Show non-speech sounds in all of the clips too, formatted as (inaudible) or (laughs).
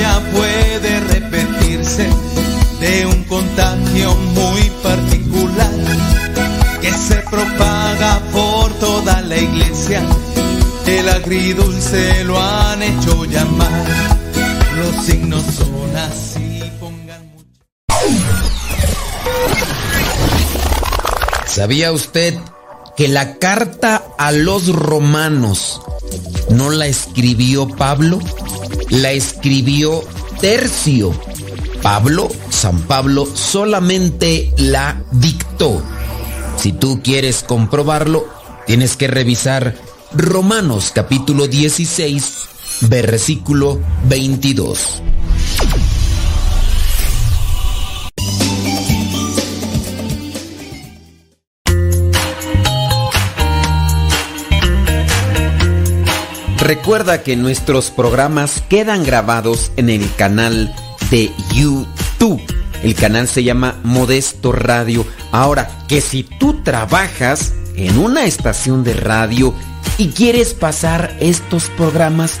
historia puede repetirse de un contagio muy particular que se propaga por toda la iglesia. El agridulce lo han hecho llamar. Los signos son así, pongan mucho. ¿Sabía usted que la carta a los romanos no la escribió Pablo? La escribió Tercio. Pablo, San Pablo, solamente la dictó. Si tú quieres comprobarlo, tienes que revisar Romanos capítulo 16, versículo 22. Recuerda que nuestros programas quedan grabados en el canal de YouTube. El canal se llama Modesto Radio. Ahora, que si tú trabajas en una estación de radio y quieres pasar estos programas,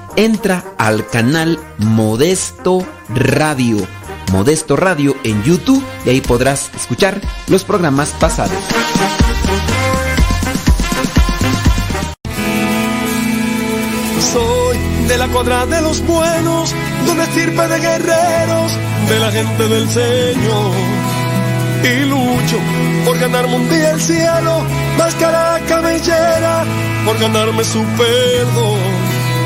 entra al canal Modesto Radio. Modesto Radio en YouTube y ahí podrás escuchar los programas pasados. Soy de la cuadra de los buenos, de una estirpe de guerreros, de la gente del Señor. Y lucho por ganarme un día el cielo, máscara cabellera, por ganarme su perdón.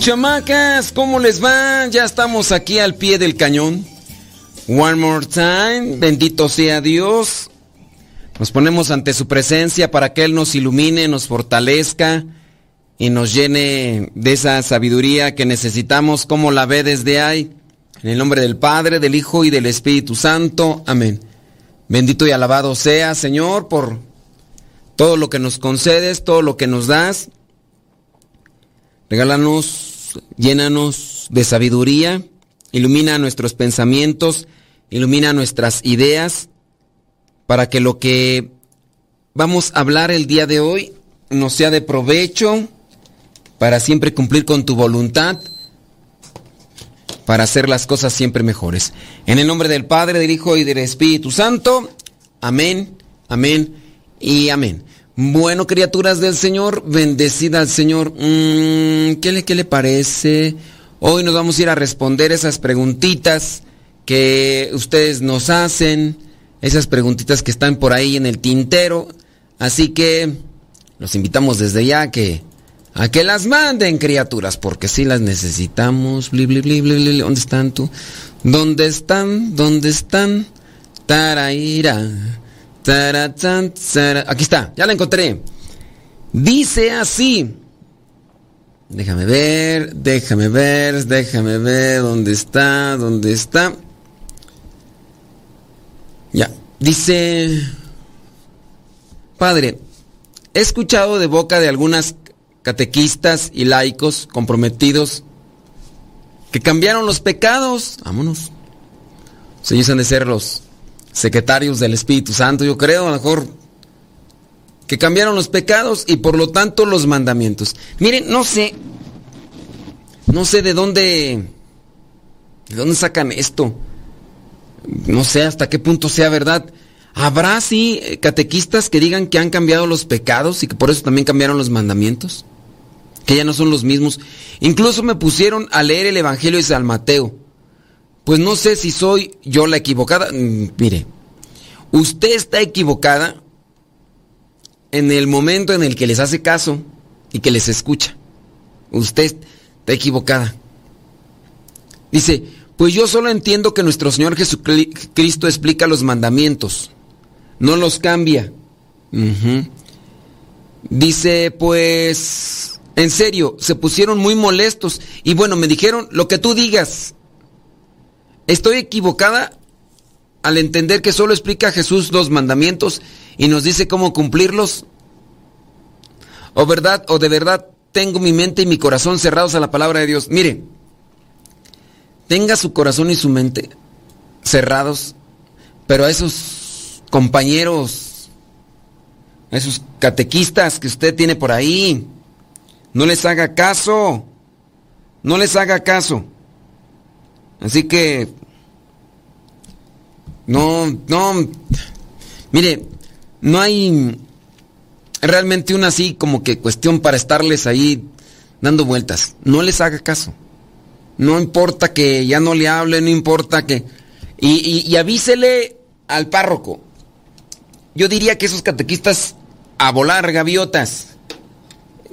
Chamacas, ¿cómo les va? Ya estamos aquí al pie del cañón. One more time. Bendito sea Dios. Nos ponemos ante su presencia para que Él nos ilumine, nos fortalezca y nos llene de esa sabiduría que necesitamos como la ve desde ahí. En el nombre del Padre, del Hijo y del Espíritu Santo. Amén. Bendito y alabado sea, Señor, por todo lo que nos concedes, todo lo que nos das. Regálanos, llénanos de sabiduría, ilumina nuestros pensamientos, ilumina nuestras ideas, para que lo que vamos a hablar el día de hoy nos sea de provecho, para siempre cumplir con tu voluntad, para hacer las cosas siempre mejores. En el nombre del Padre, del Hijo y del Espíritu Santo. Amén, amén y amén. Bueno, criaturas del Señor, bendecida al Señor. Mm, ¿qué, le, ¿Qué le parece? Hoy nos vamos a ir a responder esas preguntitas que ustedes nos hacen, esas preguntitas que están por ahí en el tintero. Así que los invitamos desde ya a que, a que las manden, criaturas, porque si las necesitamos. Bli, bli. ¿Dónde están tú? ¿Dónde están? ¿Dónde están? Taraira. Aquí está, ya la encontré. Dice así. Déjame ver, déjame ver, déjame ver dónde está, dónde está. Ya, dice, Padre, he escuchado de boca de algunas catequistas y laicos comprometidos que cambiaron los pecados. Vámonos. Ellos han de ser los secretarios del Espíritu Santo, yo creo, a lo mejor que cambiaron los pecados y por lo tanto los mandamientos. Miren, no sé, no sé de dónde, de dónde sacan esto. No sé hasta qué punto sea verdad. ¿Habrá sí catequistas que digan que han cambiado los pecados y que por eso también cambiaron los mandamientos? Que ya no son los mismos. Incluso me pusieron a leer el Evangelio de San Mateo. Pues no sé si soy yo la equivocada. Mm, mire, usted está equivocada en el momento en el que les hace caso y que les escucha. Usted está equivocada. Dice, pues yo solo entiendo que nuestro Señor Jesucristo explica los mandamientos, no los cambia. Dice, pues, en serio, se pusieron muy molestos y bueno, me dijeron lo que tú digas. Estoy equivocada al entender que solo explica Jesús los mandamientos y nos dice cómo cumplirlos. O verdad, o de verdad tengo mi mente y mi corazón cerrados a la palabra de Dios. Mire, tenga su corazón y su mente cerrados, pero a esos compañeros, a esos catequistas que usted tiene por ahí, no les haga caso, no les haga caso. Así que, no, no, mire, no hay realmente una así como que cuestión para estarles ahí dando vueltas. No les haga caso. No importa que ya no le hable, no importa que... Y, avísele al párroco. Yo diría que esos catequistas a volar gaviotas.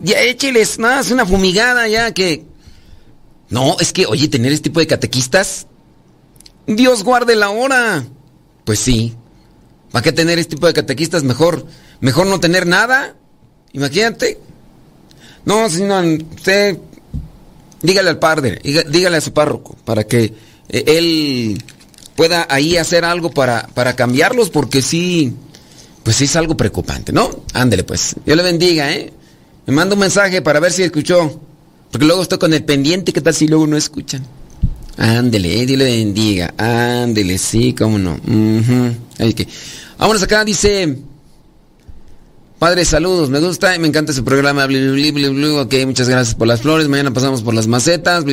Ya écheles es una fumigada ya que... No, es que, oye, tener este tipo de catequistas... Dios guarde la hora. Pues sí. ¿Para qué tener este tipo de catequistas? Mejor, mejor no tener nada. Imagínate. No, señor, usted dígale al padre, dígale a su párroco, para que eh, él pueda ahí hacer algo para, para cambiarlos, porque sí, pues sí es algo preocupante, ¿no? Ándele pues, Dios le bendiga, ¿eh? Me manda un mensaje para ver si escuchó, porque luego estoy con el pendiente, ¿qué tal si luego no escuchan? Ándele, eh, Dios le bendiga, ándele, sí, cómo no. que... Vámonos acá, dice... Padre, saludos, me gusta, me encanta ese programa. ok, muchas gracias por las flores. Mañana pasamos por las macetas.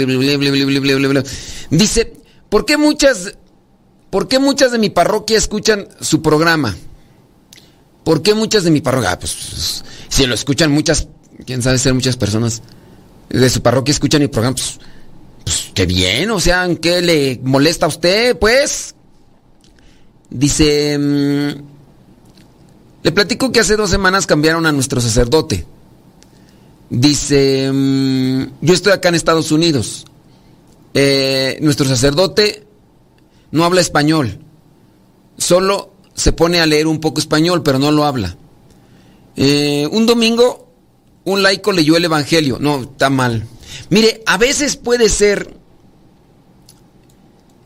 Dice, ¿por qué muchas, por qué muchas de mi parroquia escuchan su programa? ¿Por qué muchas de mi parroquia? Ah, pues, si lo escuchan muchas, quién sabe ser muchas personas de su parroquia escuchan mi programa, pues, pues qué bien, o sea, ¿qué le molesta a usted, pues? Dice. Le platico que hace dos semanas cambiaron a nuestro sacerdote. Dice, mm, yo estoy acá en Estados Unidos. Eh, nuestro sacerdote no habla español. Solo se pone a leer un poco español, pero no lo habla. Eh, un domingo, un laico leyó el Evangelio. No, está mal. Mire, a veces puede ser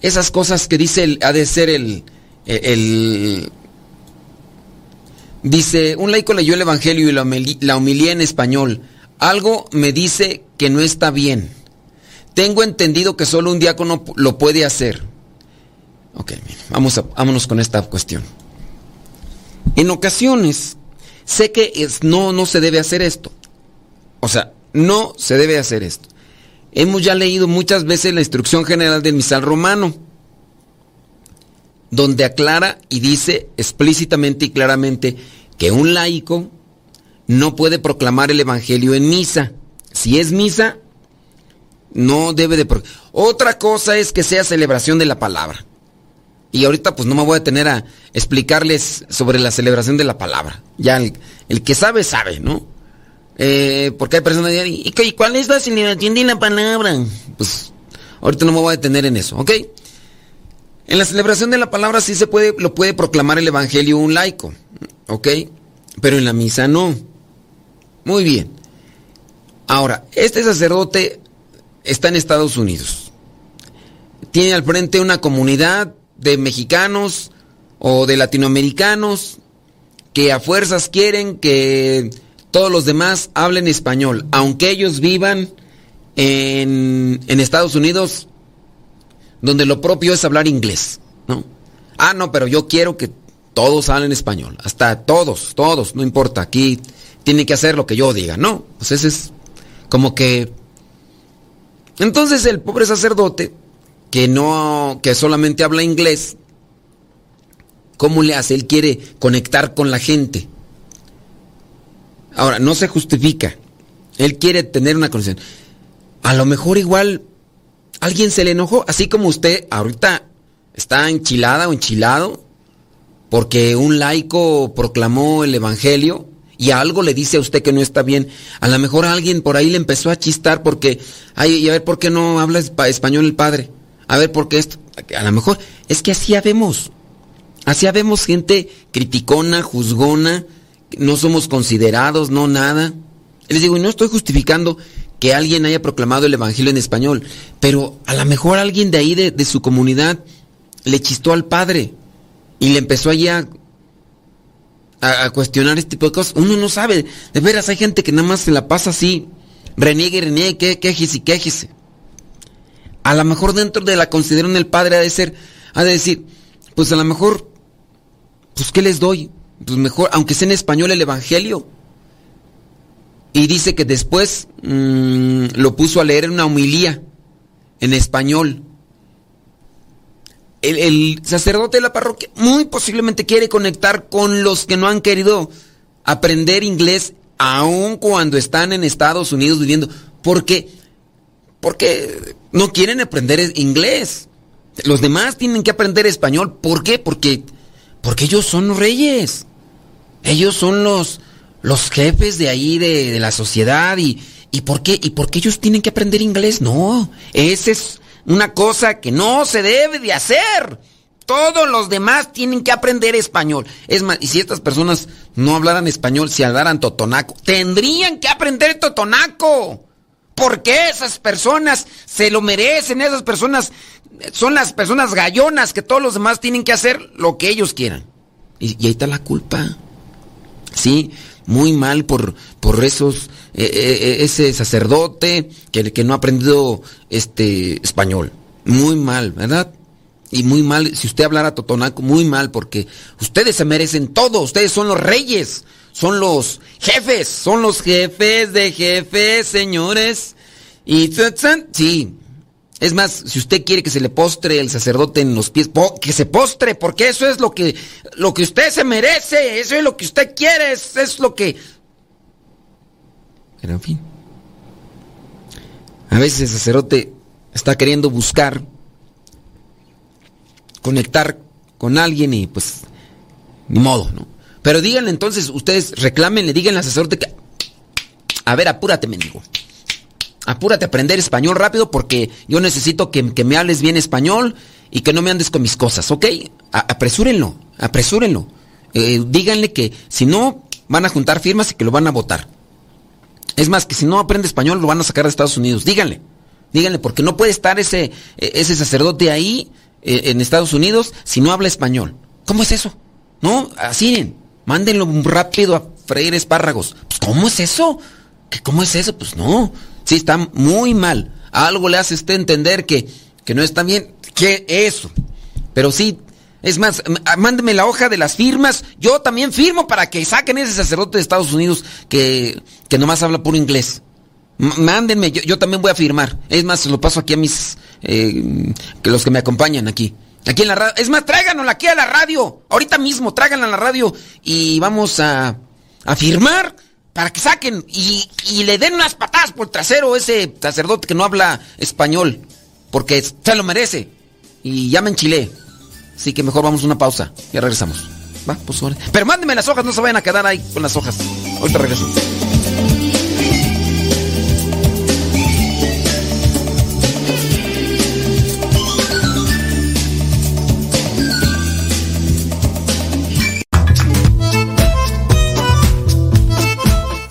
esas cosas que dice, el, ha de ser el, el, Dice, un laico leyó el Evangelio y la humilía en español. Algo me dice que no está bien. Tengo entendido que solo un diácono lo puede hacer. Ok, vamos a, vámonos con esta cuestión. En ocasiones, sé que es, no, no se debe hacer esto. O sea, no se debe hacer esto. Hemos ya leído muchas veces la instrucción general del misal romano donde aclara y dice explícitamente y claramente que un laico no puede proclamar el Evangelio en misa. Si es misa, no debe de... Otra cosa es que sea celebración de la palabra. Y ahorita pues no me voy a detener a explicarles sobre la celebración de la palabra. Ya el, que sabe, sabe, ¿no? Eh, porque hay personas que dicen, ¿y cuál es la celebración de la palabra? Pues ahorita no me voy a detener en eso, ¿ok? En la celebración de la palabra sí se puede, lo puede proclamar el evangelio un laico, ¿ok? Pero en la misa no. Muy bien. Ahora, este sacerdote está en Estados Unidos. Tiene al frente una comunidad de mexicanos o de latinoamericanos que a fuerzas quieren que todos los demás hablen español, aunque ellos vivan en, en Estados Unidos donde lo propio es hablar inglés, ¿no? Ah, no, pero yo quiero que todos hablen español, hasta todos, todos, no importa, aquí tiene que hacer lo que yo diga, ¿no? Pues ese es como que... Entonces el pobre sacerdote, que no, que solamente habla inglés, ¿Cómo le hace? Él quiere conectar con la gente. Ahora, no se justifica. Él quiere tener una conexión. A lo mejor igual alguien se le enojó, así como usted ahorita está enchilada o enchilado porque un laico proclamó el evangelio y algo le dice a usted que no está bien. A lo mejor alguien por ahí le empezó a chistar porque, ay, y a ver por qué no habla español el padre. A ver por qué esto. A lo mejor es que así habemos. Así habemos gente criticona, juzgona, no somos considerados, no nada. Les digo, y no estoy justificando que alguien haya proclamado el Evangelio en español, pero a lo mejor alguien de ahí, de, su comunidad, le chistó al padre y le empezó allí a, cuestionar este tipo de cosas. Uno no sabe, de veras hay gente que nada más se la pasa así, reniegue, reniegue, que, quejese y quejese. A lo mejor dentro de la consideración del padre ha de ser, ha de decir, pues a lo mejor, pues ¿qué les doy? Pues mejor, aunque sea en español el Evangelio y dice que después mm, lo puso a leer en una humilía en español. El, sacerdote de la parroquia muy posiblemente quiere conectar con los que no han querido aprender inglés aun cuando están en Estados Unidos viviendo. Porque, porque no quieren aprender inglés. Los demás tienen que aprender español. ¿Por qué? Porque, porque ellos son reyes. Ellos son los, los jefes de ahí, de, la sociedad, y, y, por qué, ¿y por qué ellos tienen que aprender inglés? No, esa es una cosa que no se debe de hacer. Todos los demás tienen que aprender español. Es más, y si estas personas no hablaran español, si hablaran totonaco, tendrían que aprender totonaco. Porque esas personas se lo merecen, esas personas son las personas gallonas que todos los demás tienen que hacer lo que ellos quieran. Y, y ahí está la culpa. Sí, muy mal por, por esos, eh, eh, eh, ese sacerdote que, que no ha aprendido este español. Muy mal, ¿verdad? Y muy mal, si usted hablara totonaco, muy mal, porque ustedes se merecen todo, ustedes son los reyes, son los jefes, son los jefes de jefes, señores. Y sí, es más, si usted quiere que se le postre el sacerdote en los pies, que se postre, porque eso es lo que, lo que usted se merece, eso es lo que usted quiere, eso es lo que... Pero en fin. A veces el sacerdote está queriendo buscar, conectar con alguien y pues, ni modo, ¿no? Pero díganle entonces, ustedes reclámenle, díganle al sacerdote que... A ver, apúrate, mendigo apúrate a aprender español rápido porque yo necesito que, me hables bien español y que no me andes con mis cosas, ¿ok? apresúrenlo, apresúrenlo. Eh, díganle que si no, van a juntar firmas y que lo van a votar. Es más, que si no aprende español, lo van a sacar de Estados Unidos. Díganle, díganle, porque no puede estar ese, e, ese sacerdote ahí eh, en Estados Unidos si no habla español. ¿Cómo es eso? No, así, mándenlo rápido a freír espárragos. Pues, ¿cómo es eso? ¿Qué, ¿Cómo es eso? Pues no. Sí, está muy mal. Algo le hace usted entender que, que no está bien. ¿Qué eso? Pero sí, es más, ah, mándeme la hoja de las firmas. Yo también firmo para que saquen ese sacerdote de Estados Unidos que, que nomás habla puro inglés. mándenme, yo, también voy a firmar. Es más, lo paso aquí a mis... Eh, que los que me acompañan aquí. Aquí en la radio. Es más, tráiganlo aquí a la radio. Ahorita mismo, tráiganla a la radio. Y vamos a, a firmar para que saquen y, le den unas patadas por trasero a ese sacerdote que no habla español, porque se lo merece. Y ya me enchilé. Así que mejor vamos a una pausa. Ya regresamos. Va, pues Pero mándenme las hojas, no se vayan a quedar ahí con las hojas. Ahorita regreso.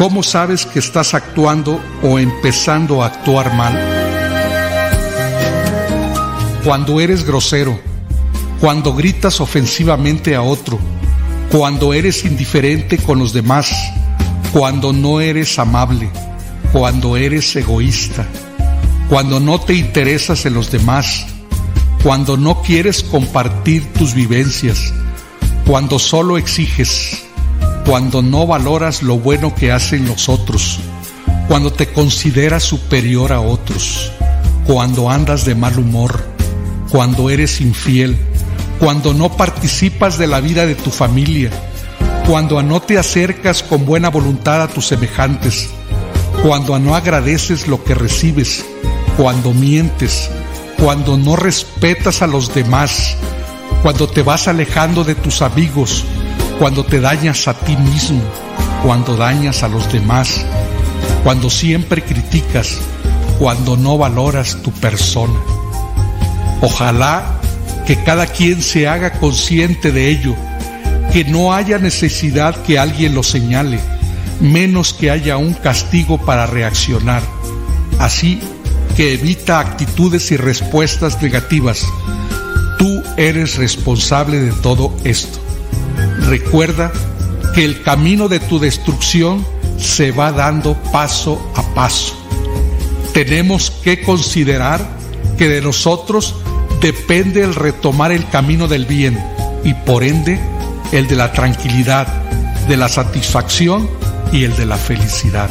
¿Cómo sabes que estás actuando o empezando a actuar mal? Cuando eres grosero, cuando gritas ofensivamente a otro, cuando eres indiferente con los demás, cuando no eres amable, cuando eres egoísta, cuando no te interesas en los demás, cuando no quieres compartir tus vivencias, cuando solo exiges, cuando no valoras lo bueno que hacen los otros, cuando te consideras superior a otros, cuando andas de mal humor, cuando eres infiel, cuando no participas de la vida de tu familia, cuando no te acercas con buena voluntad a tus semejantes, cuando no agradeces lo que recibes, cuando mientes, cuando no respetas a los demás, cuando te vas alejando de tus amigos, cuando te dañas a ti mismo, cuando dañas a los demás, cuando siempre criticas, cuando no valoras tu persona. Ojalá que cada quien se haga consciente de ello, que no haya necesidad que alguien lo señale, menos que haya un castigo para reaccionar. Así que evita actitudes y respuestas negativas. Tú eres responsable de todo esto. Recuerda que el camino de tu destrucción se va dando paso a paso. Tenemos que considerar que de nosotros depende el retomar el camino del bien y por ende el de la tranquilidad, de la satisfacción y el de la felicidad.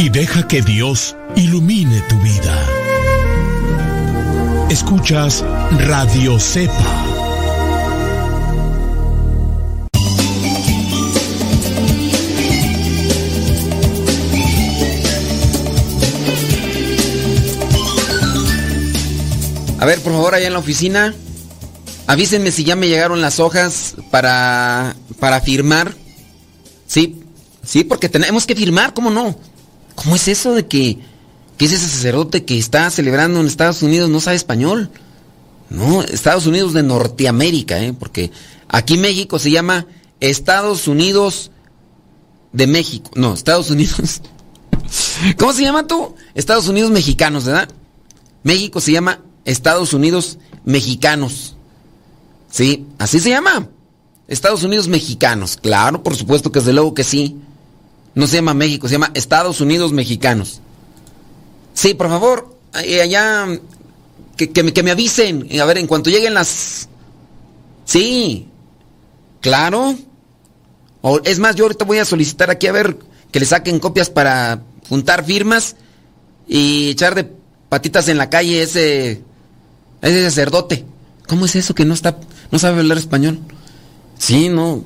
y deja que Dios ilumine tu vida. Escuchas Radio Cepa. A ver, por favor, allá en la oficina, avísenme si ya me llegaron las hojas para, para firmar. Sí, sí, porque tenemos que firmar, ¿cómo no? ¿Cómo es eso de que, ese sacerdote que está celebrando en Estados Unidos no sabe español? No, Estados Unidos de Norteamérica, ¿eh? Porque aquí México se llama Estados Unidos de México. No, Estados Unidos. (laughs) ¿Cómo se llama tú? Estados Unidos mexicanos, ¿verdad? México se llama Estados Unidos mexicanos. Sí, así se llama. Estados Unidos mexicanos. Claro, por supuesto que desde luego que sí. No se llama México, se llama Estados Unidos mexicanos. Sí, por favor, allá que, me, que me avisen. A ver, en cuanto lleguen las... Sí, claro. O, es más, yo ahorita voy a solicitar aquí a ver que le saquen copias para juntar firmas y echar de patitas en la calle ese ese sacerdote. ¿Cómo es eso que no está, no sabe hablar español? Sí, no.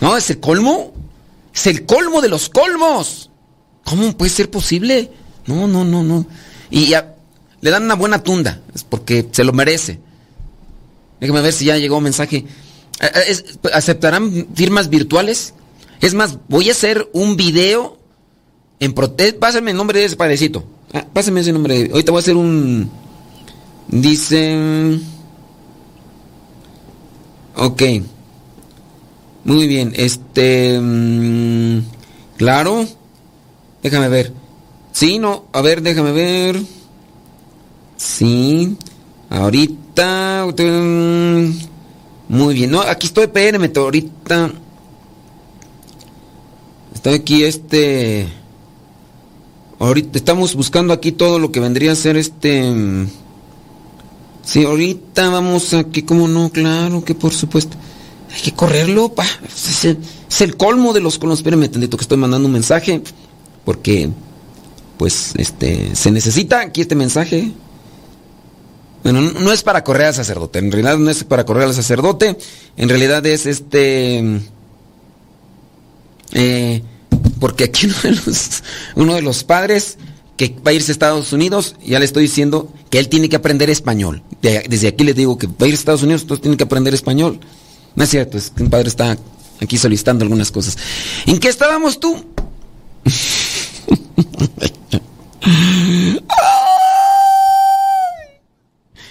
No, es el colmo. Es el colmo de los colmos. ¿Cómo puede ser posible? No, no, no, no. Y ya, le dan una buena tunda, es porque se lo merece. Déjame ver si ya llegó un mensaje. Eh, eh, ¿Aceptarán firmas virtuales? Es más, voy a hacer un video en protesta. Pásame el nombre de ese padrecito. Ah, pásame ese nombre. Ahorita voy a hacer un Dice... Ok. Muy bien. Este... Mm, claro. Déjame ver. Sí, no. A ver, déjame ver. Sí. Ahorita... Mm, muy bien. No, aquí estoy, espérenme ahorita. Estoy aquí, este... Ahorita estamos buscando aquí todo lo que vendría a ser este... Mm, Sí, ahorita vamos aquí, como no, claro que por supuesto. Hay que correrlo, pa. Es el, colmo de los colmos. Espérenme, tantito que estoy mandando un mensaje. Porque, pues, este, se necesita aquí este mensaje. Bueno, no es para correr al sacerdote, en realidad no es para correr al sacerdote, en realidad es este... Eh, porque aquí uno de, los, padres que va a irse a Estados Unidos, ya le estoy diciendo que él tiene que aprender español. desde aquí le digo que va a ir a Estados Unidos, entonces tiene que aprender español. No es cierto, es que un padre está aquí solicitando algunas cosas. ¿En qué estábamos tú? (laughs)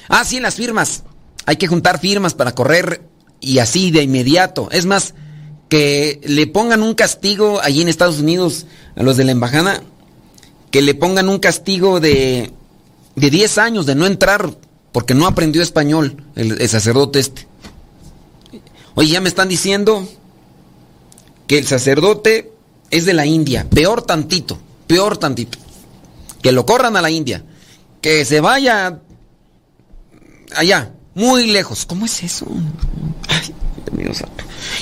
ah, sí, en las firmas. Hay que juntar firmas para correr y así de inmediato. Es más, que le pongan un castigo allí en Estados Unidos a los de la embajada, que le pongan un castigo de, de 10 años de no entrar porque no aprendió español el, sacerdote este. Oye, ya me están diciendo que el sacerdote es de la India, peor tantito, peor tantito. Que lo corran a la India, que se vaya allá, muy lejos. ¿Cómo es eso? Ay, Dios mío.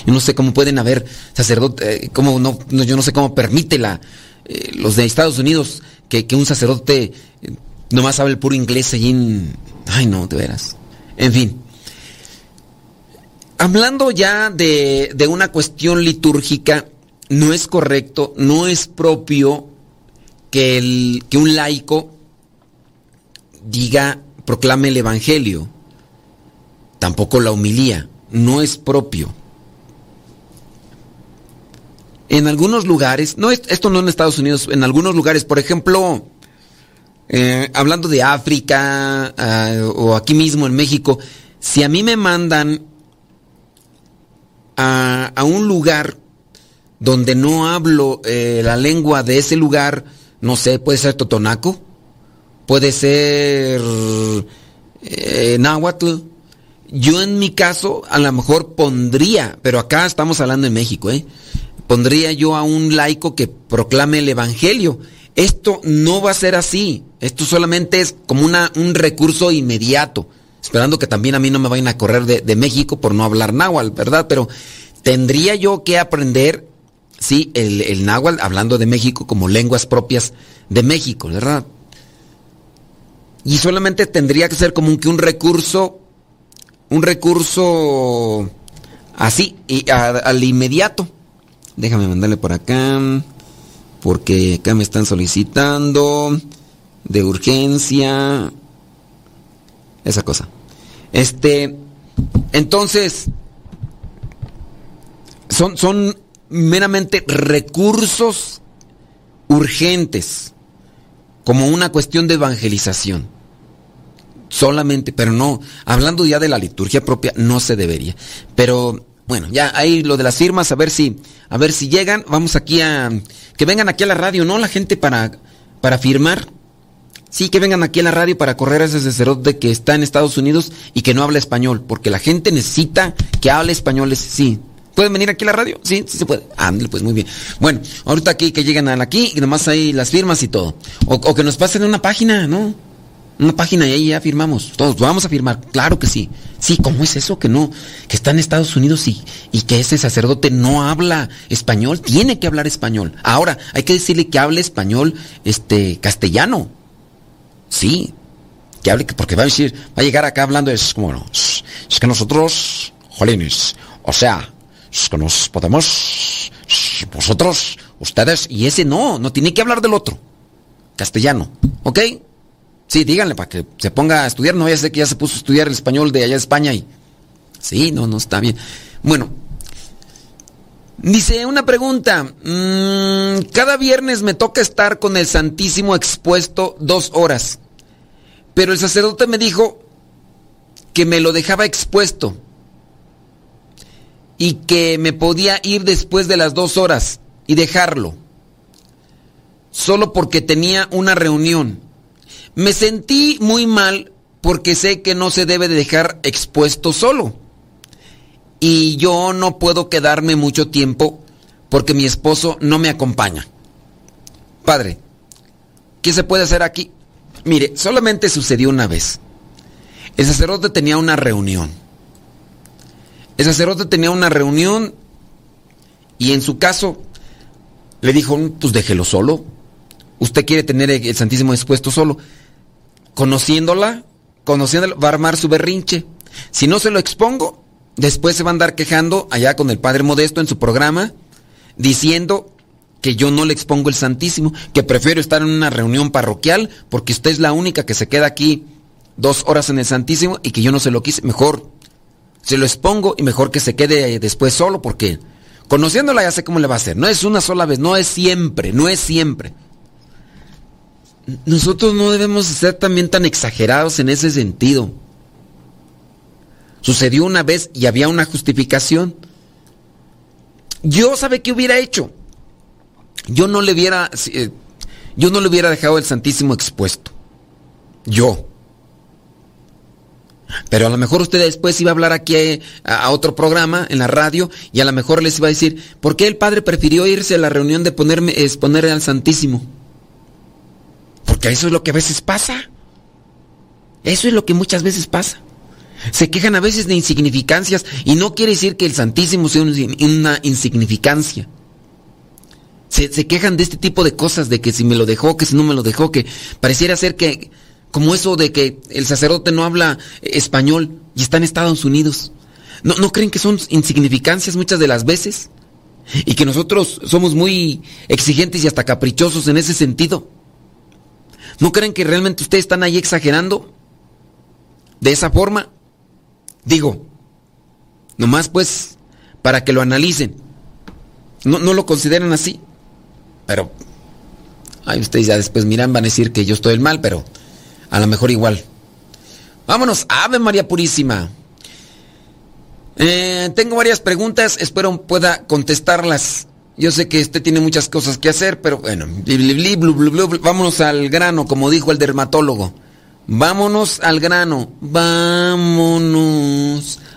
Yo no sé cómo pueden haber sacerdotes, eh, cómo no, yo no sé cómo permite la, eh, los de Estados Unidos que, un sacerdote eh, nomás hable el puro inglés allí en... Ay, no, de veras. En fin. Hablando ya de, una cuestión litúrgica, no es correcto, no es propio que un laico diga, proclame el Evangelio. Tampoco la humilía. No es propio en algunos lugares, no esto no en Estados Unidos, en algunos lugares, por ejemplo, eh, hablando de África ah, o aquí mismo en México, si a mí me mandan a, un lugar donde no hablo eh, la lengua de ese lugar, no sé, puede ser totonaco, puede ser eh. Yo en mi caso a lo mejor pondría, pero acá estamos hablando de México, ¿eh? pondría yo a un laico que proclame el Evangelio. Esto no va a ser así. Esto solamente es como una, un recurso inmediato. Esperando que también a mí no me vayan a correr de, México por no hablar náhuatl, ¿verdad? Pero tendría yo que aprender, sí, el, el náhuatl, hablando de México, como lenguas propias de México, ¿verdad? Y solamente tendría que ser como que un recurso, un recurso así, y al inmediato. Déjame mandarle por acá. Porque acá me están solicitando. De urgencia. Esa cosa. Este. Entonces. Son, son meramente recursos urgentes. Como una cuestión de evangelización. Solamente, pero no. Hablando ya de la liturgia propia, no se debería. Pero bueno, ya ahí lo de las firmas, a ver si, a ver si llegan. Vamos aquí a, que vengan aquí a la radio, ¿no? La gente para, para firmar. Sí, que vengan aquí a la radio para correr a ese sacerdote que está en Estados Unidos y que no habla español, porque la gente necesita que hable español. Sí. ¿Pueden venir aquí a la radio? Sí, sí se puede. Ándale, pues muy bien. Bueno, ahorita aquí que lleguen aquí y nomás hay las firmas y todo. O, o que nos pasen una página, ¿no? una página y ahí ya firmamos. Todos vamos a firmar. Claro que sí. Sí, ¿cómo es eso? Que no, que está en Estados Unidos y, y que ese sacerdote no habla español. Tiene que hablar español. Ahora, hay que decirle que hable español, este, castellano. Sí. Que hable, porque va a decir, va a llegar acá hablando, es como, es, que nosotros, jolines, o sea, es que nos podemos, vosotros, ustedes, y ese no, no tiene que hablar del otro. Castellano. ¿Ok? Sí, díganle para que se ponga a estudiar. No, ya sé que ya se puso a estudiar el español de allá de España y. Sí, no, no está bien. Bueno. Dice una pregunta. Mm, cada viernes me toca estar con el Santísimo expuesto dos horas. Pero el sacerdote me dijo que me lo dejaba expuesto. Y que me podía ir después de las dos horas y dejarlo. Solo porque tenía una reunión. Me sentí muy mal porque sé que no se debe de dejar expuesto solo. Y yo no puedo quedarme mucho tiempo porque mi esposo no me acompaña. Padre, ¿qué se puede hacer aquí? Mire, solamente sucedió una vez. El sacerdote tenía una reunión. El sacerdote tenía una reunión y en su caso le dijo, pues déjelo solo. Usted quiere tener el Santísimo expuesto solo conociéndola, conociéndolo, va a armar su berrinche. Si no se lo expongo, después se va a andar quejando allá con el Padre Modesto en su programa, diciendo que yo no le expongo el Santísimo, que prefiero estar en una reunión parroquial porque usted es la única que se queda aquí dos horas en el Santísimo y que yo no se lo quise. Mejor se lo expongo y mejor que se quede después solo porque conociéndola ya sé cómo le va a hacer. No es una sola vez, no es siempre, no es siempre. Nosotros no debemos ser también tan exagerados en ese sentido. Sucedió una vez y había una justificación. Yo sabe qué hubiera hecho. Yo no le hubiera eh, yo no le hubiera dejado el Santísimo expuesto. Yo. Pero a lo mejor usted después iba a hablar aquí eh, a, otro programa en la radio y a lo mejor les iba a decir, ¿por qué el padre prefirió irse a la reunión de ponerme, exponer al Santísimo? Porque eso es lo que a veces pasa. Eso es lo que muchas veces pasa. Se quejan a veces de insignificancias y no quiere decir que el Santísimo sea una insignificancia. Se, quejan de este tipo de cosas, de que si me lo dejó, que si no me lo dejó, que pareciera ser que como eso de que el sacerdote no habla español y está en Estados Unidos. ¿No, ¿No creen que son insignificancias muchas de las veces? Y que nosotros somos muy exigentes y hasta caprichosos en ese sentido. ¿No creen que realmente ustedes están ahí exagerando? De esa forma. Digo, nomás pues para que lo analicen. No, no lo consideran así. Pero, ay, ustedes ya después miran, van a decir que yo estoy el mal, pero a lo mejor igual. Vámonos, Ave María Purísima. Eh, tengo varias preguntas, espero pueda contestarlas. Yo sé que usted tiene muchas cosas que hacer, pero bueno, vámonos al grano, como dijo el dermatólogo. Vámonos al grano, vámonos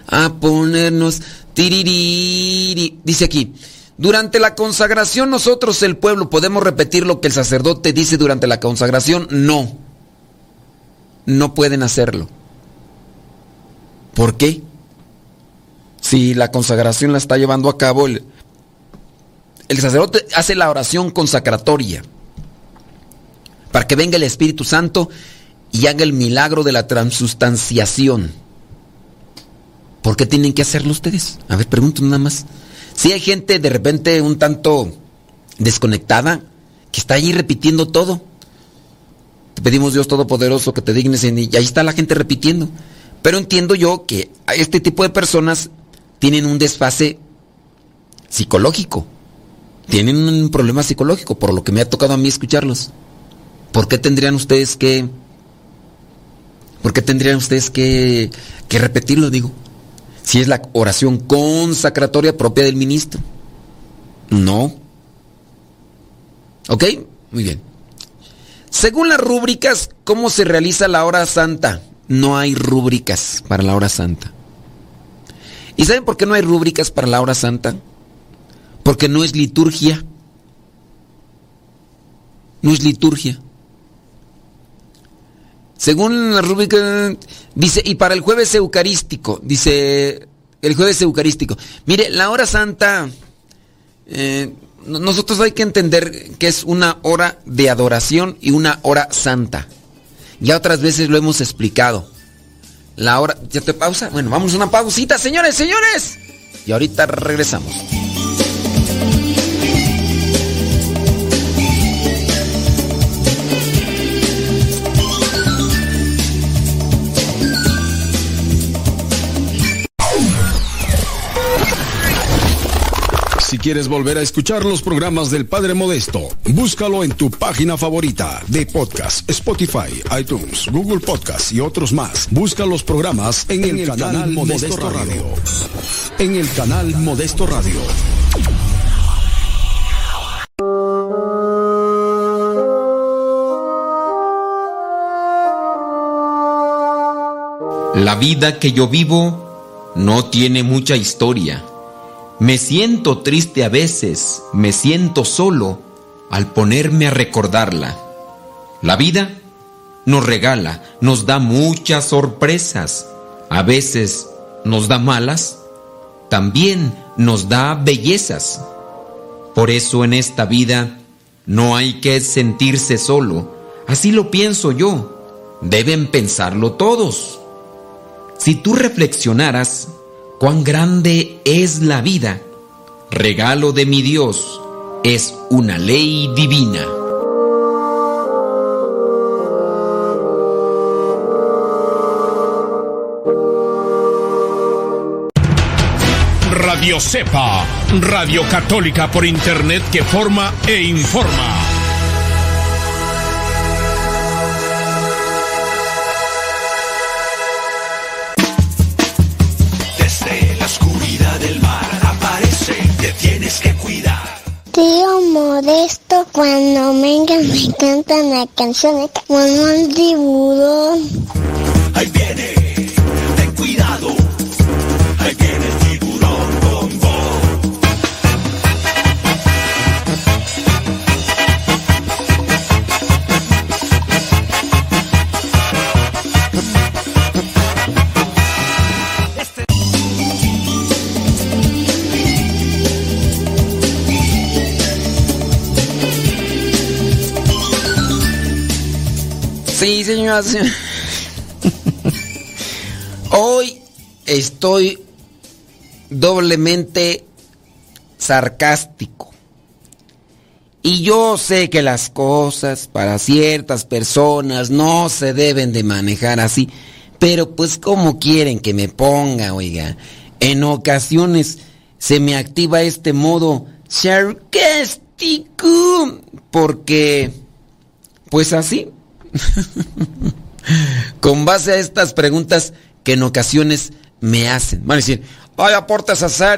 a ponernos tiririri. Dice aquí, durante la consagración nosotros el pueblo podemos repetir lo que el sacerdote dice durante la consagración, no no pueden hacerlo. ¿Por qué? Si la consagración la está llevando a cabo el, el sacerdote hace la oración consacratoria para que venga el Espíritu Santo y haga el milagro de la transustanciación. ¿Por qué tienen que hacerlo ustedes? A ver, pregunto nada más. Si hay gente de repente un tanto desconectada que está ahí repitiendo todo. Te pedimos Dios Todopoderoso que te dignes en y ahí está la gente repitiendo. Pero entiendo yo que este tipo de personas tienen un desfase psicológico. Tienen un problema psicológico, por lo que me ha tocado a mí escucharlos. ¿Por qué tendrían ustedes que... ¿Por qué tendrían ustedes que, que repetirlo, digo? Si es la oración consacratoria propia del ministro. No. ¿Ok? Muy bien. Según las rúbricas, ¿cómo se realiza la hora santa? No hay rúbricas para la hora santa. ¿Y saben por qué no hay rúbricas para la hora santa? Porque no es liturgia. No es liturgia. Según la rúbrica, dice, y para el jueves eucarístico, dice, el jueves eucarístico. Mire, la hora santa, eh, nosotros hay que entender que es una hora de adoración y una hora santa. Ya otras veces lo hemos explicado. La hora... ¿Ya te pausa? Bueno, vamos a una pausita, señores, señores. Y ahorita regresamos. Si quieres volver a escuchar los programas del Padre Modesto, búscalo en tu página favorita de podcast, Spotify, iTunes, Google Podcast y otros más. Busca los programas en, el, canal, Modesto, Radio. En el canal Modesto Radio. La vida que yo vivo no tiene mucha historia me siento triste a veces, me siento solo al ponerme a recordarla. La vida nos regala, nos da muchas sorpresas, a veces nos da malas, también nos da bellezas. Por eso en esta vida no hay que sentirse solo, así lo pienso yo. deben pensarlo todos. Si tú reflexionaras cuán grande es la vida, regalo de mi Dios, es una ley divina. Radio Cepa, Radio Católica por Internet que forma e informa. Modesto, cuando venga me cantan la canción como un tiburón. Ahí viene, Señoras. Hoy estoy doblemente sarcástico. Y yo sé que las cosas para ciertas personas no se deben de manejar así. Pero pues como quieren que me ponga, oiga. En ocasiones se me activa este modo sarcástico. Porque, pues así. (laughs) Con base a estas preguntas que en ocasiones me hacen. Van a decir, ay, aportas a.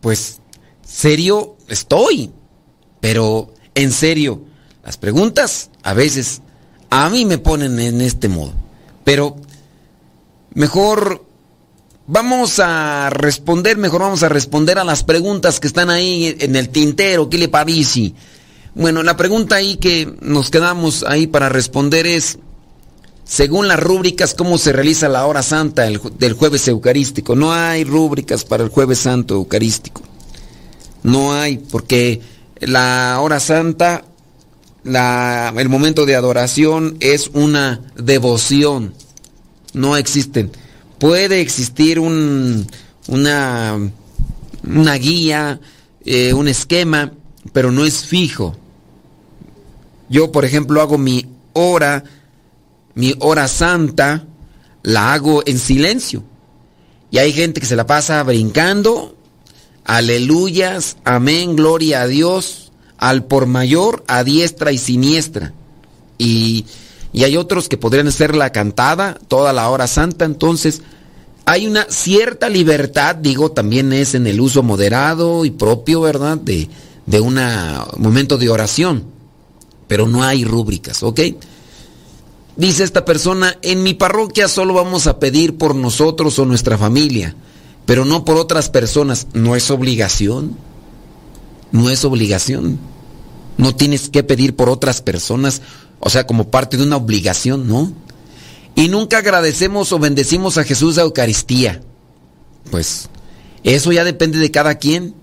Pues, serio estoy. Pero, en serio, las preguntas a veces a mí me ponen en este modo. Pero, mejor vamos a responder, mejor vamos a responder a las preguntas que están ahí en el tintero. ¿Qué le parece? Bueno, la pregunta ahí que nos quedamos ahí para responder es, según las rúbricas, ¿cómo se realiza la hora santa del, jueves eucarístico? No hay rúbricas para el jueves santo eucarístico. No hay, porque la hora santa, el momento de adoración es una devoción. No existen. Puede existir un, una, una guía, eh, un esquema, pero no es fijo. Yo, por ejemplo, hago mi hora, mi hora santa, la hago en silencio. Y hay gente que se la pasa brincando, aleluyas, amén, gloria a Dios, al por mayor, a diestra y siniestra. Y, y hay otros que podrían hacer la cantada toda la hora santa, entonces hay una cierta libertad, digo, también es en el uso moderado y propio, ¿verdad? De, de un momento de oración, pero no hay rúbricas, ¿ok? Dice esta persona, en mi parroquia solo vamos a pedir por nosotros o nuestra familia, pero no por otras personas. No es obligación. No es obligación. No tienes que pedir por otras personas, o sea, como parte de una obligación, ¿no? Y nunca agradecemos o bendecimos a Jesús a Eucaristía. Pues eso ya depende de cada quien.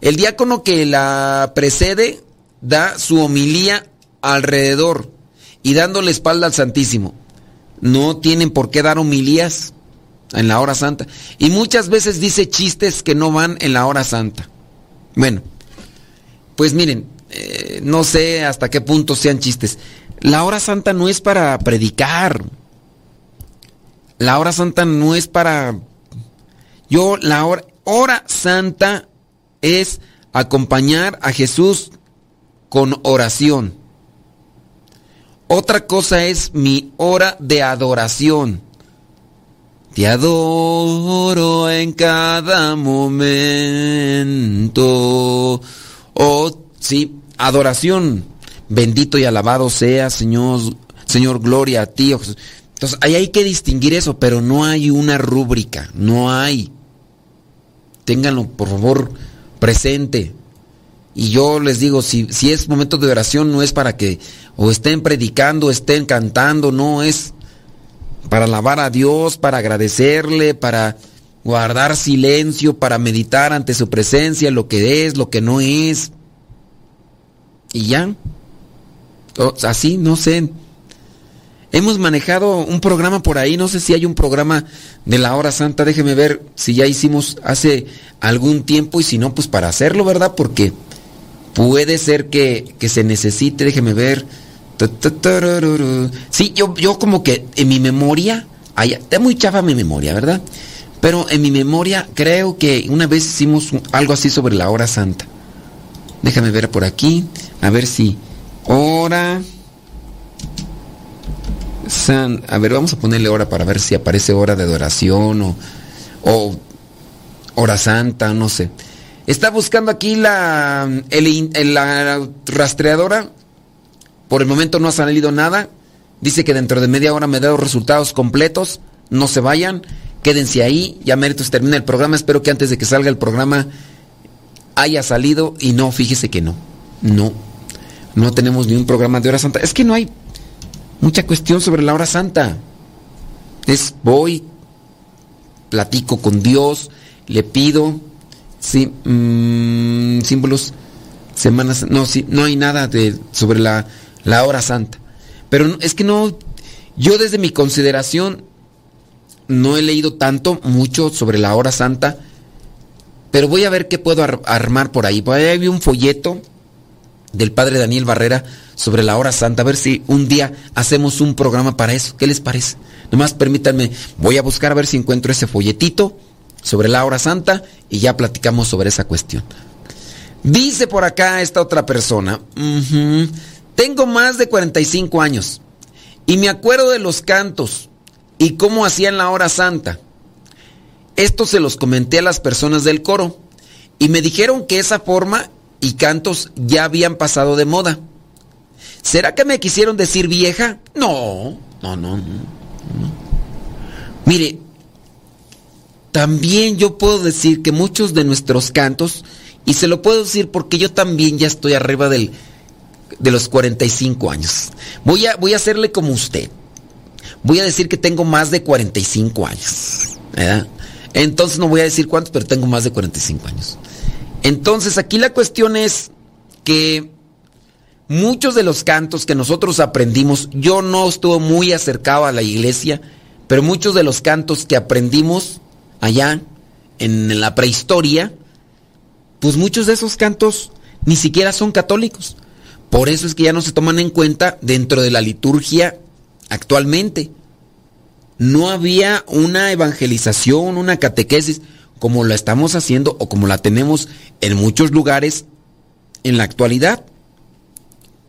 El diácono que la precede da su homilía alrededor y dándole espalda al Santísimo. No tienen por qué dar homilías en la hora santa. Y muchas veces dice chistes que no van en la hora santa. Bueno, pues miren, eh, no sé hasta qué punto sean chistes. La hora santa no es para predicar. La hora santa no es para... Yo, la hora, hora santa es acompañar a Jesús con oración. Otra cosa es mi hora de adoración. Te adoro en cada momento. Oh, sí, adoración. Bendito y alabado sea, Señor, Señor, gloria a ti. oh. Entonces, ahí hay que distinguir eso, pero no hay una rúbrica, no hay. Ténganlo, por favor, presente. Y yo les digo, si, si es momento de oración, no es para que o estén predicando, estén cantando, no es para alabar a Dios, para agradecerle, para guardar silencio, para meditar ante su presencia, lo que es, lo que no es. Y ya. Así, no sé. hemos manejado un programa por ahí, no sé si hay un programa de la hora santa, déjeme ver si ya hicimos hace algún tiempo y si no, pues para hacerlo, ¿verdad? Porque puede ser que, que se necesite, déjeme ver. Sí, yo, yo como que en mi memoria, está muy chafa mi memoria, ¿verdad? Pero en mi memoria creo que una vez hicimos algo así sobre la hora santa. Déjame ver por aquí, a ver si hora san, a ver, vamos a ponerle hora para ver si aparece hora de adoración o, o hora santa, no sé. Está buscando aquí la, la rastreadora. Por el momento no ha salido nada. Dice que dentro de media hora me da los resultados completos. No se vayan. Quédense ahí. Ya méritos termina el programa. Espero que antes de que salga el programa haya salido. Y no, fíjese que no. No. No tenemos ni un programa de hora santa. Es que no hay mucha cuestión sobre la hora santa. Es voy, platico con Dios, le pido Sí, mm, símbolos, semanas, no, sí, no hay nada de, sobre la, la hora santa. Pero es que no, yo desde mi consideración no he leído tanto, mucho sobre la hora santa, pero voy a ver qué puedo armar por ahí. Por ahí hay un folleto del padre Daniel Barrera sobre la hora santa, a ver si un día hacemos un programa para eso. ¿Qué les parece? Nomás permítanme, voy a buscar a ver si encuentro ese folletito sobre la hora santa y ya platicamos sobre esa cuestión. Dice por acá esta otra persona, tengo más de 45 años y me acuerdo de los cantos y cómo hacían la hora santa. Esto se los comenté a las personas del coro y me dijeron que esa forma y cantos ya habían pasado de moda. ¿Será que me quisieron decir vieja? No, no, no, no. Mire, también yo puedo decir que muchos de nuestros cantos, y se lo puedo decir porque yo también ya estoy arriba del, de los 45 años. Voy a, voy a hacerle como usted. Voy a decir que tengo más de 45 años. Entonces no voy a decir cuántos, pero tengo más de 45 años. Entonces aquí la cuestión es que muchos de los cantos que nosotros aprendimos, yo no estuve muy acercado a la iglesia, pero muchos de los cantos que aprendimos allá en la prehistoria, pues muchos de esos cantos ni siquiera son católicos. Por eso es que ya no se toman en cuenta dentro de la liturgia actualmente. No había una evangelización, una catequesis como la estamos haciendo o como la tenemos en muchos lugares en la actualidad.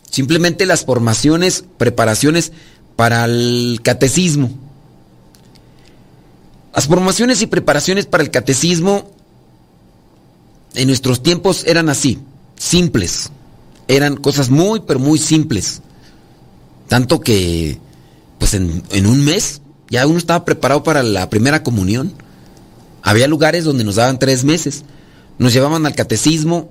Simplemente las formaciones, preparaciones para el catecismo las formaciones y preparaciones para el catecismo en nuestros tiempos eran así, simples. Eran cosas muy, pero muy simples. Tanto que, pues en, un mes ya uno estaba preparado para la primera comunión. Había lugares donde nos daban tres meses. Nos llevaban al catecismo,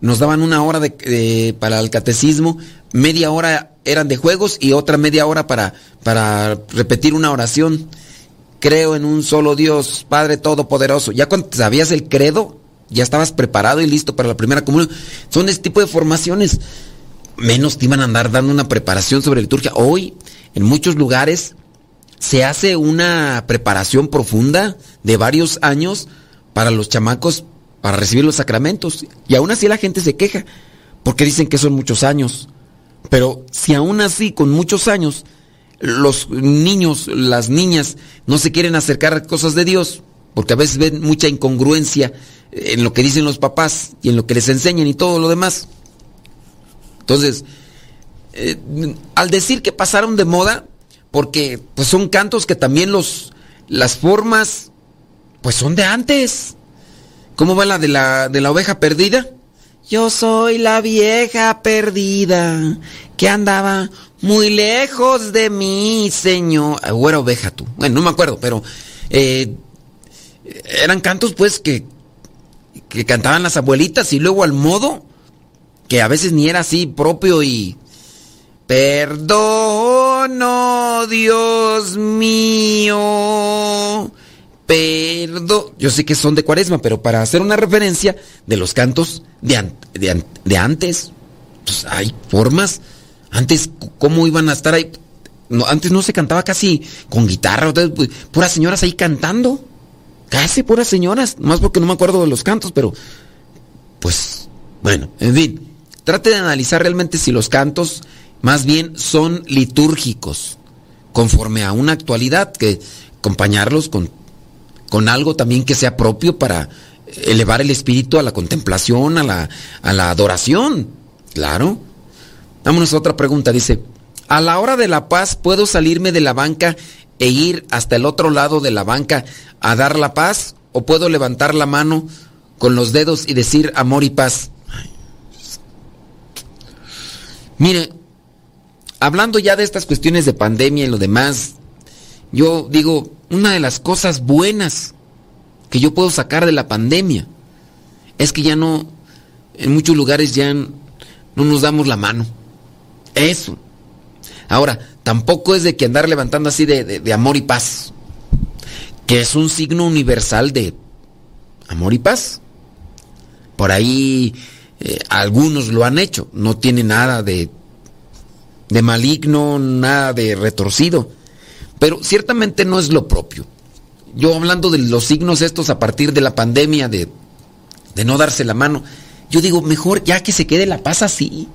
nos daban una hora de, para el catecismo, media hora eran de juegos y otra media hora para, para repetir una oración creo en un solo Dios, Padre Todopoderoso. Ya cuando sabías el credo, ya estabas preparado y listo para la primera comunión. Son este tipo de formaciones. Menos te iban a andar dando una preparación sobre liturgia. Hoy, en muchos lugares, se hace una preparación profunda de varios años para los chamacos para recibir los sacramentos. Y aún así la gente se queja, porque dicen que son muchos años. Pero si aún así, con muchos años, los niños, las niñas no se quieren acercar a cosas de Dios, porque a veces ven mucha incongruencia en lo que dicen los papás y en lo que les enseñan y todo lo demás. Entonces, eh, al decir que pasaron de moda, porque pues son cantos que también los las formas pues son de antes. ¿Cómo va la de la de la oveja perdida? Yo soy la vieja perdida que andaba muy lejos de mí, Señor. O era oveja tú. Bueno, no me acuerdo, pero eh, eran cantos pues que, que cantaban las abuelitas y luego al modo que a veces ni era así propio y... Perdono, Dios mío. Perdón. Yo sé que son de cuaresma, pero para hacer una referencia de los cantos de, de, antes, pues hay formas antes, ¿cómo iban a estar ahí? Antes no se cantaba casi con guitarra, pues, puras señoras ahí cantando. Casi puras señoras, más porque no me acuerdo de los cantos, pero pues bueno, en fin, trate de analizar realmente si los cantos más bien son litúrgicos, conforme a una actualidad, que acompañarlos con, con algo también que sea propio para elevar el espíritu a la contemplación, a la, a la adoración. Claro. Vámonos a otra pregunta, dice, a la hora de la paz puedo salirme de la banca e ir hasta el otro lado de la banca a dar la paz o puedo levantar la mano con los dedos y decir amor y paz. Mire, hablando ya de estas cuestiones de pandemia y lo demás, yo digo, una de las cosas buenas que yo puedo sacar de la pandemia es que ya no, en muchos lugares ya no nos damos la mano. Eso. Ahora, tampoco es de que andar levantando así de, amor y paz, que es un signo universal de amor y paz. Por ahí eh, algunos lo han hecho, no tiene nada de, de maligno, nada de retorcido, pero ciertamente no es lo propio. Yo hablando de los signos estos a partir de la pandemia, de, de no darse la mano, yo digo, mejor ya que se quede la paz así,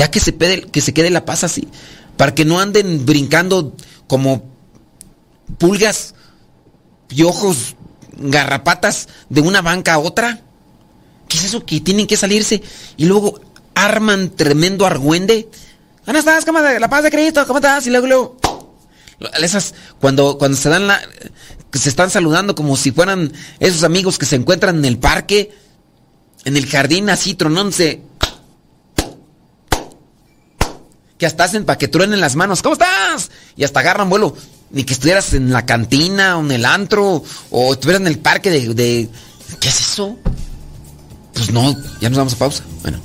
ya que se, que se quede la paz así, para que no anden brincando como pulgas, piojos, garrapatas de una banca a otra. ¿Qué es eso que tienen que salirse y luego arman tremendo argüende? ¿Dónde estás? ¿Cómo de la paz de Cristo? ¿Cómo estás? Y luego, luego esas cuando cuando se dan la se están saludando como si fueran esos amigos que se encuentran en el parque, en el jardín así tronándose que hasta hacen para que truenen las manos. ¿Cómo estás? Y hasta agarran vuelo. Ni que estuvieras en la cantina o en el antro o estuvieras en el parque de. ¿Qué es eso? Pues no, ya nos vamos a pausa. Bueno,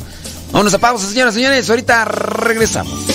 vámonos a pausa, señoras señores. Ahorita regresamos.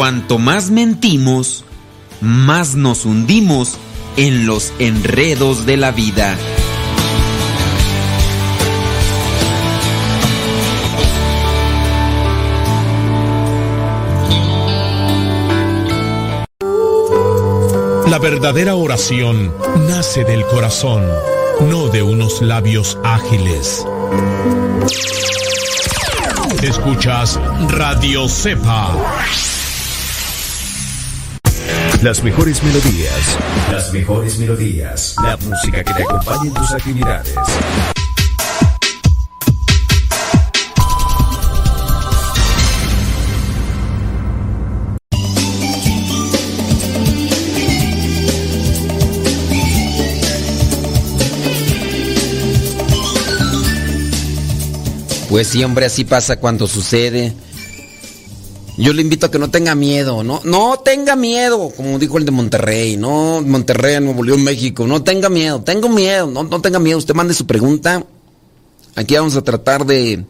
Cuanto más mentimos, más nos hundimos en los enredos de la vida. La verdadera oración nace del corazón, no de unos labios ágiles. Escuchas Radio Cepa. Las mejores melodías. Las mejores melodías. La música que te acompañe en tus actividades. Pues sí, hombre, así pasa cuando sucede. Yo le invito a que no tenga miedo, ¿no? No tenga miedo, como dijo el de Monterrey, no, Monterrey, Nuevo León, México, no tenga miedo, tengo miedo, no, no tenga miedo, usted mande su pregunta. Aquí vamos a tratar de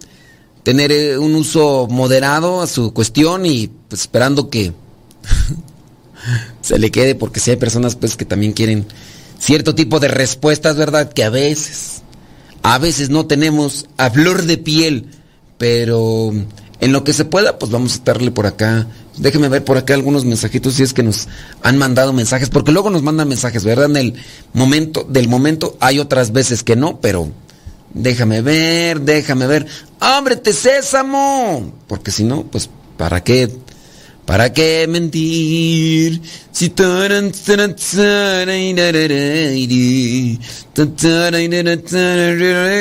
tener eh, un uso moderado a su cuestión y pues, esperando que (laughs) se le quede, porque si hay personas pues que también quieren cierto tipo de respuestas, ¿verdad? Que a veces, a veces no tenemos a flor de piel, pero en lo que se pueda, pues vamos a estarle por acá. Déjeme ver por acá algunos mensajitos si es que nos han mandado mensajes, porque luego nos mandan mensajes, ¿verdad? En el momento del momento hay otras veces que no, pero déjame ver, déjame ver. ¡Ábrete, sésamo! Porque si no, pues ¿para qué? ¿Para qué mentir?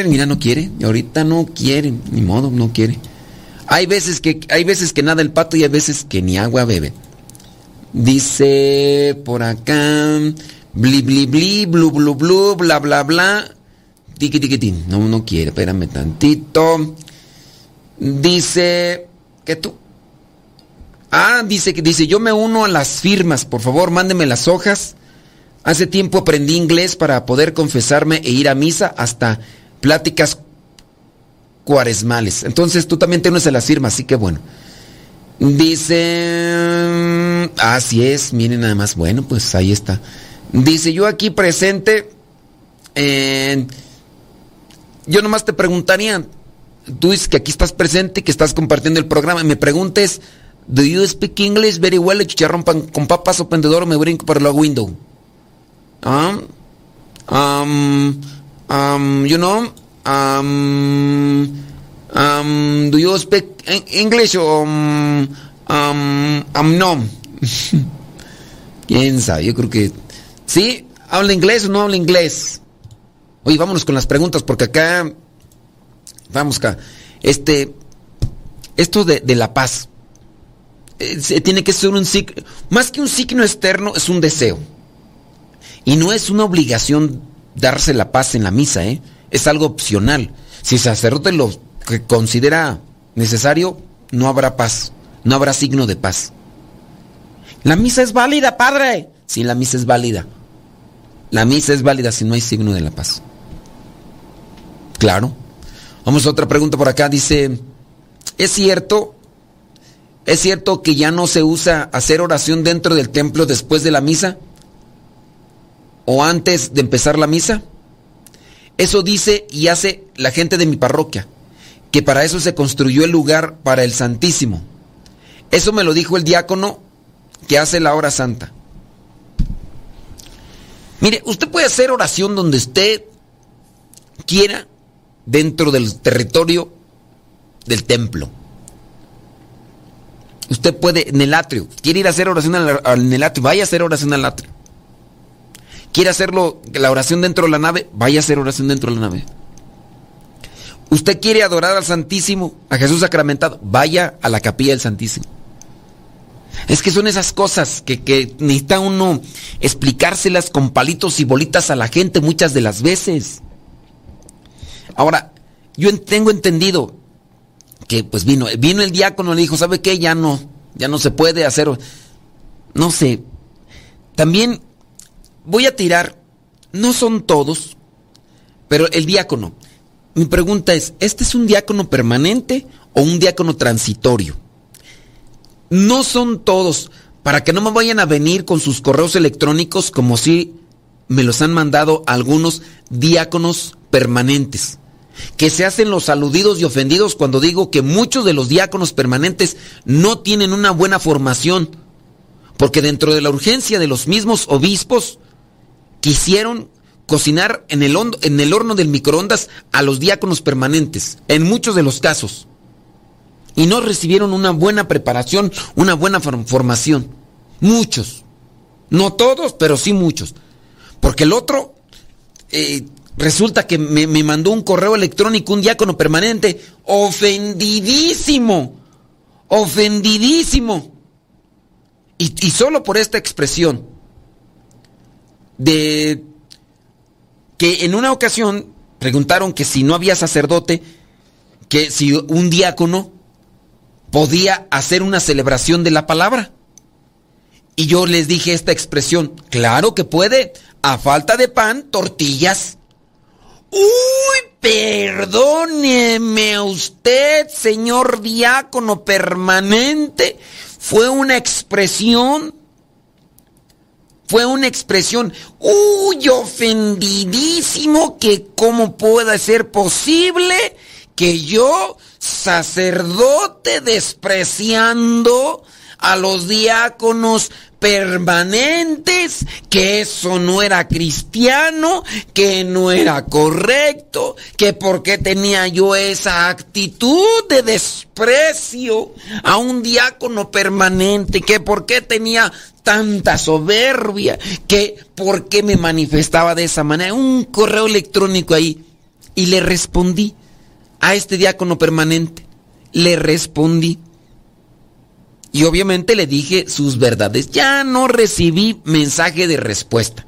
Mira, no quiere. Ahorita no quiere. Ni modo, no quiere. Hay veces que, hay veces que nada el pato y hay veces que ni agua bebe. Dice por acá. Bli, bli, bli, blu, blu, blu, bla, bla, bla. Tiki, tin. No, no quiere. Espérame tantito. Dice que tú. Ah, dice que dice, yo me uno a las firmas, por favor, mándeme las hojas. Hace tiempo aprendí inglés para poder confesarme e ir a misa hasta pláticas cuaresmales. Entonces tú también te unes a las firmas, así que bueno. Dice, así es, miren nada más, bueno, pues ahí está. Dice, yo aquí presente, yo nomás te preguntaría, tú dices que aquí estás presente, que estás compartiendo el programa, me preguntes, ¿do you speak English very well? Chicharrón con papas o pendedor me brinco por la window. Um, um, um, you know, um, um, do you speak English um, um, um, no? ¿Quién sabe? Yo creo que ¿Sí? ¿Habla inglés o no habla inglés? Oye, vámonos con las preguntas porque acá... Vamos acá. Este... Esto de, la paz. Eh, tiene que ser un signo... Más que un signo externo, es un deseo. Y no es una obligación darse la paz en la misa, ¿eh? Es algo opcional. Si sacerdote lo considera necesario, no habrá paz. No habrá signo de paz. La misa es válida, padre. Sí, la misa es válida. La misa es válida si no hay signo de la paz. Claro. Vamos a otra pregunta por acá. Dice, ¿es cierto? ¿Es cierto que ya no se usa hacer oración dentro del templo después de la misa? ¿O antes de empezar la misa? Eso dice y hace la gente de mi parroquia, que para eso se construyó el lugar para el Santísimo. Eso me lo dijo el diácono que hace la hora santa. Mire, usted puede hacer oración donde usted quiera dentro del territorio del templo. Usted puede en el atrio. Quiere ir a hacer oración en el atrio, vaya a hacer oración al atrio. Quiere hacerlo, la oración dentro de la nave, vaya a hacer oración dentro de la nave. Usted quiere adorar al Santísimo, a Jesús sacramentado, vaya a la capilla del Santísimo. Es que son esas cosas que, que necesita uno explicárselas con palitos y bolitas a la gente muchas de las veces. Ahora, yo tengo entendido que pues vino, vino el diácono y le dijo, ¿sabe qué? Ya no, ya no se puede hacer. No sé. También voy a tirar, no son todos, pero el diácono. Mi pregunta es, ¿este es un diácono permanente o un diácono transitorio? No son todos, para que no me vayan a venir con sus correos electrónicos como si me los han mandado algunos diáconos permanentes, que se hacen los aludidos y ofendidos cuando digo que muchos de los diáconos permanentes no tienen una buena formación, porque dentro de la urgencia de los mismos obispos quisieron cocinar en el, horno del microondas a los diáconos permanentes, en muchos de los casos y no recibieron una buena preparación, una buena formación. Muchos. No todos, pero sí muchos. Porque el otro, eh, resulta que me, mandó un correo electrónico, un diácono permanente, ofendidísimo, ofendidísimo. Y, y solo por esta expresión de que en una ocasión preguntaron que si no había sacerdote, que si un diácono podía hacer una celebración de la palabra. Y yo les dije esta expresión, claro que puede, a falta de pan, tortillas. Uy, perdóneme usted, señor diácono permanente. Fue una expresión. Fue una expresión. Uy, ofendidísimo que cómo pueda ser posible que yo sacerdote despreciando a los diáconos permanentes, que eso no era cristiano, que no era correcto, que por qué tenía yo esa actitud de desprecio a un diácono permanente, que por qué tenía tanta soberbia, que por qué me manifestaba de esa manera. Un correo electrónico ahí. Y le respondí a este diácono permanente. Le respondí. Y obviamente le dije sus verdades. Ya no recibí mensaje de respuesta.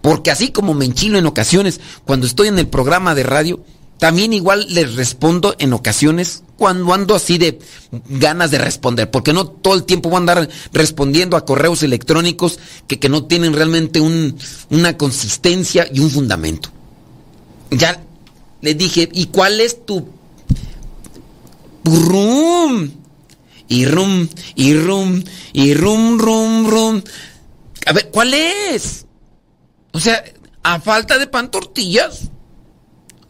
Porque así como me enchilo en ocasiones cuando estoy en el programa de radio, también igual les respondo en ocasiones cuando ando así de ganas de responder. Porque no todo el tiempo voy a andar respondiendo a correos electrónicos que, que no tienen realmente un, una consistencia y un fundamento. Ya le dije, ¿y cuál es tu... Rum? y rum, y rum, y rum, rum, rum. A ver, ¿cuál es? O sea, a falta de pan tortillas.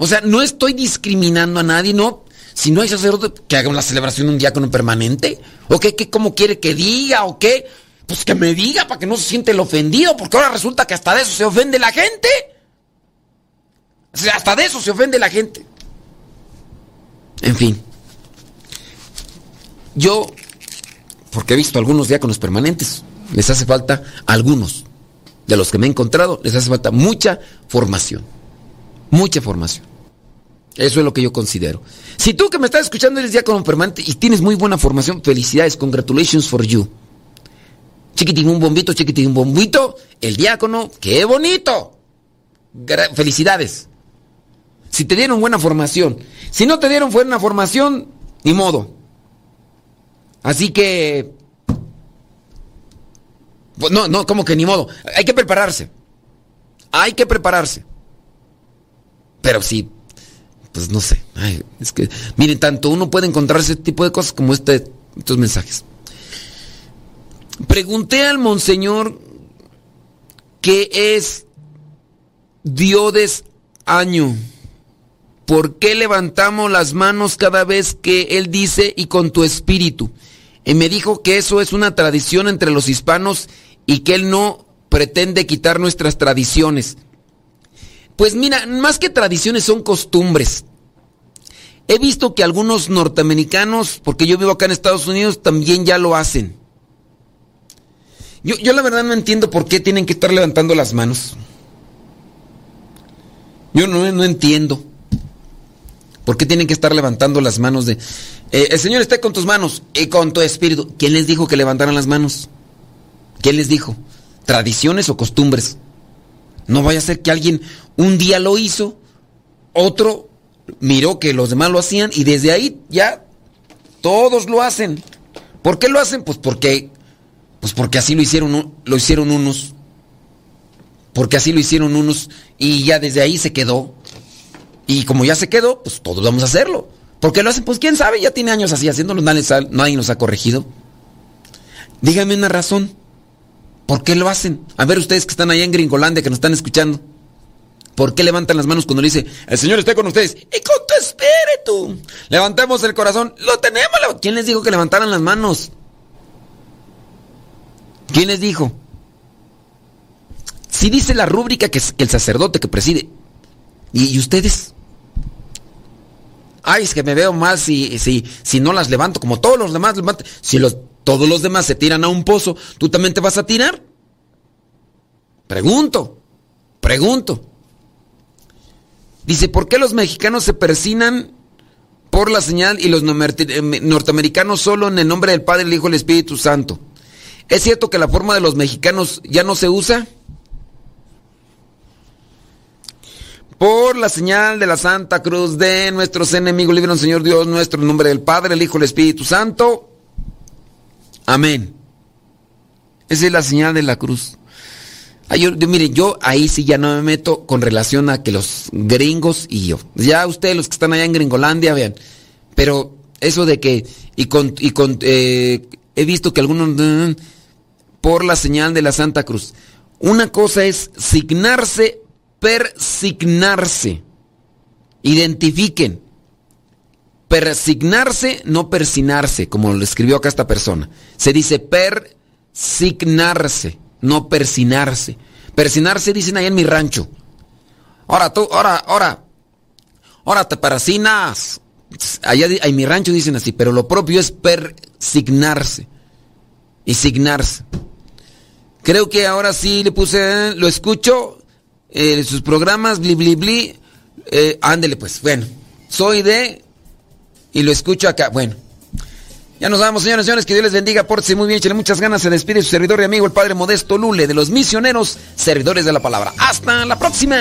O sea, no estoy discriminando a nadie, no. Si no hay sacerdote, que haga una celebración un diácono permanente. ¿O qué, qué, cómo quiere que diga? ¿O qué? Pues que me diga para que no se siente el ofendido, porque ahora resulta que hasta de eso se ofende la gente. Hasta de eso se ofende la gente. En fin. Yo, porque he visto algunos diáconos permanentes, les hace falta, algunos de los que me he encontrado, les hace falta mucha formación. Mucha formación. Eso es lo que yo considero. Si tú que me estás escuchando eres diácono permanente y tienes muy buena formación, felicidades, congratulations for you. Chiquitín un bombito, chiquitín un bombito, el diácono, qué bonito. felicidades. Si te dieron buena formación. Si no te dieron buena formación, ni modo. Así que... Pues no, no, como que ni modo. Hay que prepararse. Hay que prepararse. Pero sí, pues no sé. es que, miren, tanto uno puede encontrar ese tipo de cosas como este, estos mensajes. Pregunté al monseñor qué es Diodes año. ¿Por qué levantamos las manos cada vez que él dice y con tu espíritu? y me dijo que eso es una tradición entre los hispanos y que él no pretende quitar nuestras tradiciones. Pues mira, más que tradiciones son costumbres. He visto que algunos norteamericanos, porque yo vivo acá en Estados Unidos, también ya lo hacen. Yo, yo la verdad no entiendo por qué tienen que estar levantando las manos. Yo no, no entiendo. ¿Por qué tienen que estar levantando las manos de... Eh, el Señor está con tus manos y con tu espíritu. ¿Quién les dijo que levantaran las manos? ¿Quién les dijo? ¿Tradiciones o costumbres? No vaya a ser que alguien un día lo hizo, otro miró que los demás lo hacían y desde ahí ya todos lo hacen. ¿Por qué lo hacen? Pues porque, pues porque así lo hicieron, lo hicieron unos. Porque así lo hicieron unos y ya desde ahí se quedó. Y como ya se quedó, pues todos vamos a hacerlo. ¿Por qué lo hacen? Pues quién sabe, ya tiene años así haciéndolo, nadie nos ha corregido. Díganme una razón. ¿Por qué lo hacen? A ver ustedes que están allá en Gringolandia, que nos están escuchando. ¿Por qué levantan las manos cuando le dice, el Señor está con ustedes? Y con tu espíritu. Levantemos el corazón. Lo tenemos. ¿Quién les dijo que levantaran las manos? ¿Quién les dijo? Si dice la rúbrica que, el sacerdote que preside. ¿Y, ustedes? Ay, es que me veo mal si, si, si no las levanto como todos los demás Si los, todos los demás se tiran a un pozo, ¿tú también te vas a tirar? Pregunto, pregunto. Dice, ¿por qué los mexicanos se persinan por la señal y los eh, norteamericanos solo en el nombre del Padre, el Hijo y el Espíritu Santo? ¿Es cierto que la forma de los mexicanos ya no se usa? Por la señal de la Santa Cruz de nuestros enemigos, líbranos, Señor Dios nuestro, en nombre del Padre, el Hijo y el Espíritu Santo. Amén. Esa es la señal de la cruz. yo, mire, yo ahí sí ya no me meto con relación a que los gringos y yo. Ya ustedes, los que están allá en Gringolandia, vean. Pero eso de que, y con, y con eh, he visto que algunos, por la señal de la Santa Cruz. Una cosa es signarse persignarse. Identifiquen. Persignarse, no persinarse, como lo escribió acá esta persona. Se dice persignarse. no persinarse. Persinarse dicen ahí en mi rancho. Ahora tú, ahora, ahora, ahora te persinas. Allá en mi rancho dicen así, pero lo propio es persignarse y signarse. Creo que ahora sí le puse, lo escucho, eh, sus programas, bli, bli, bli. Eh, ándele pues, bueno, soy de y lo escucho acá, bueno. Ya nos vamos, señores y señores, que Dios les bendiga, pórtese muy bien, échale muchas ganas, se despide su servidor y amigo, el Padre Modesto Lule, de los misioneros, servidores de la palabra. ¡Hasta la próxima!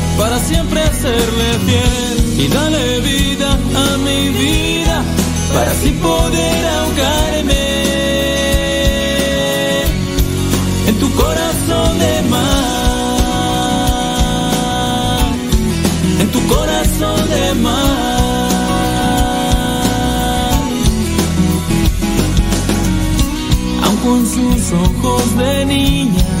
para siempre serle fiel. Y dale vida a mi vida para así poder ahogarme en tu corazón de mar. En tu corazón de mar. con sus ojos de niña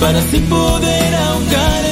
para así poder ahogar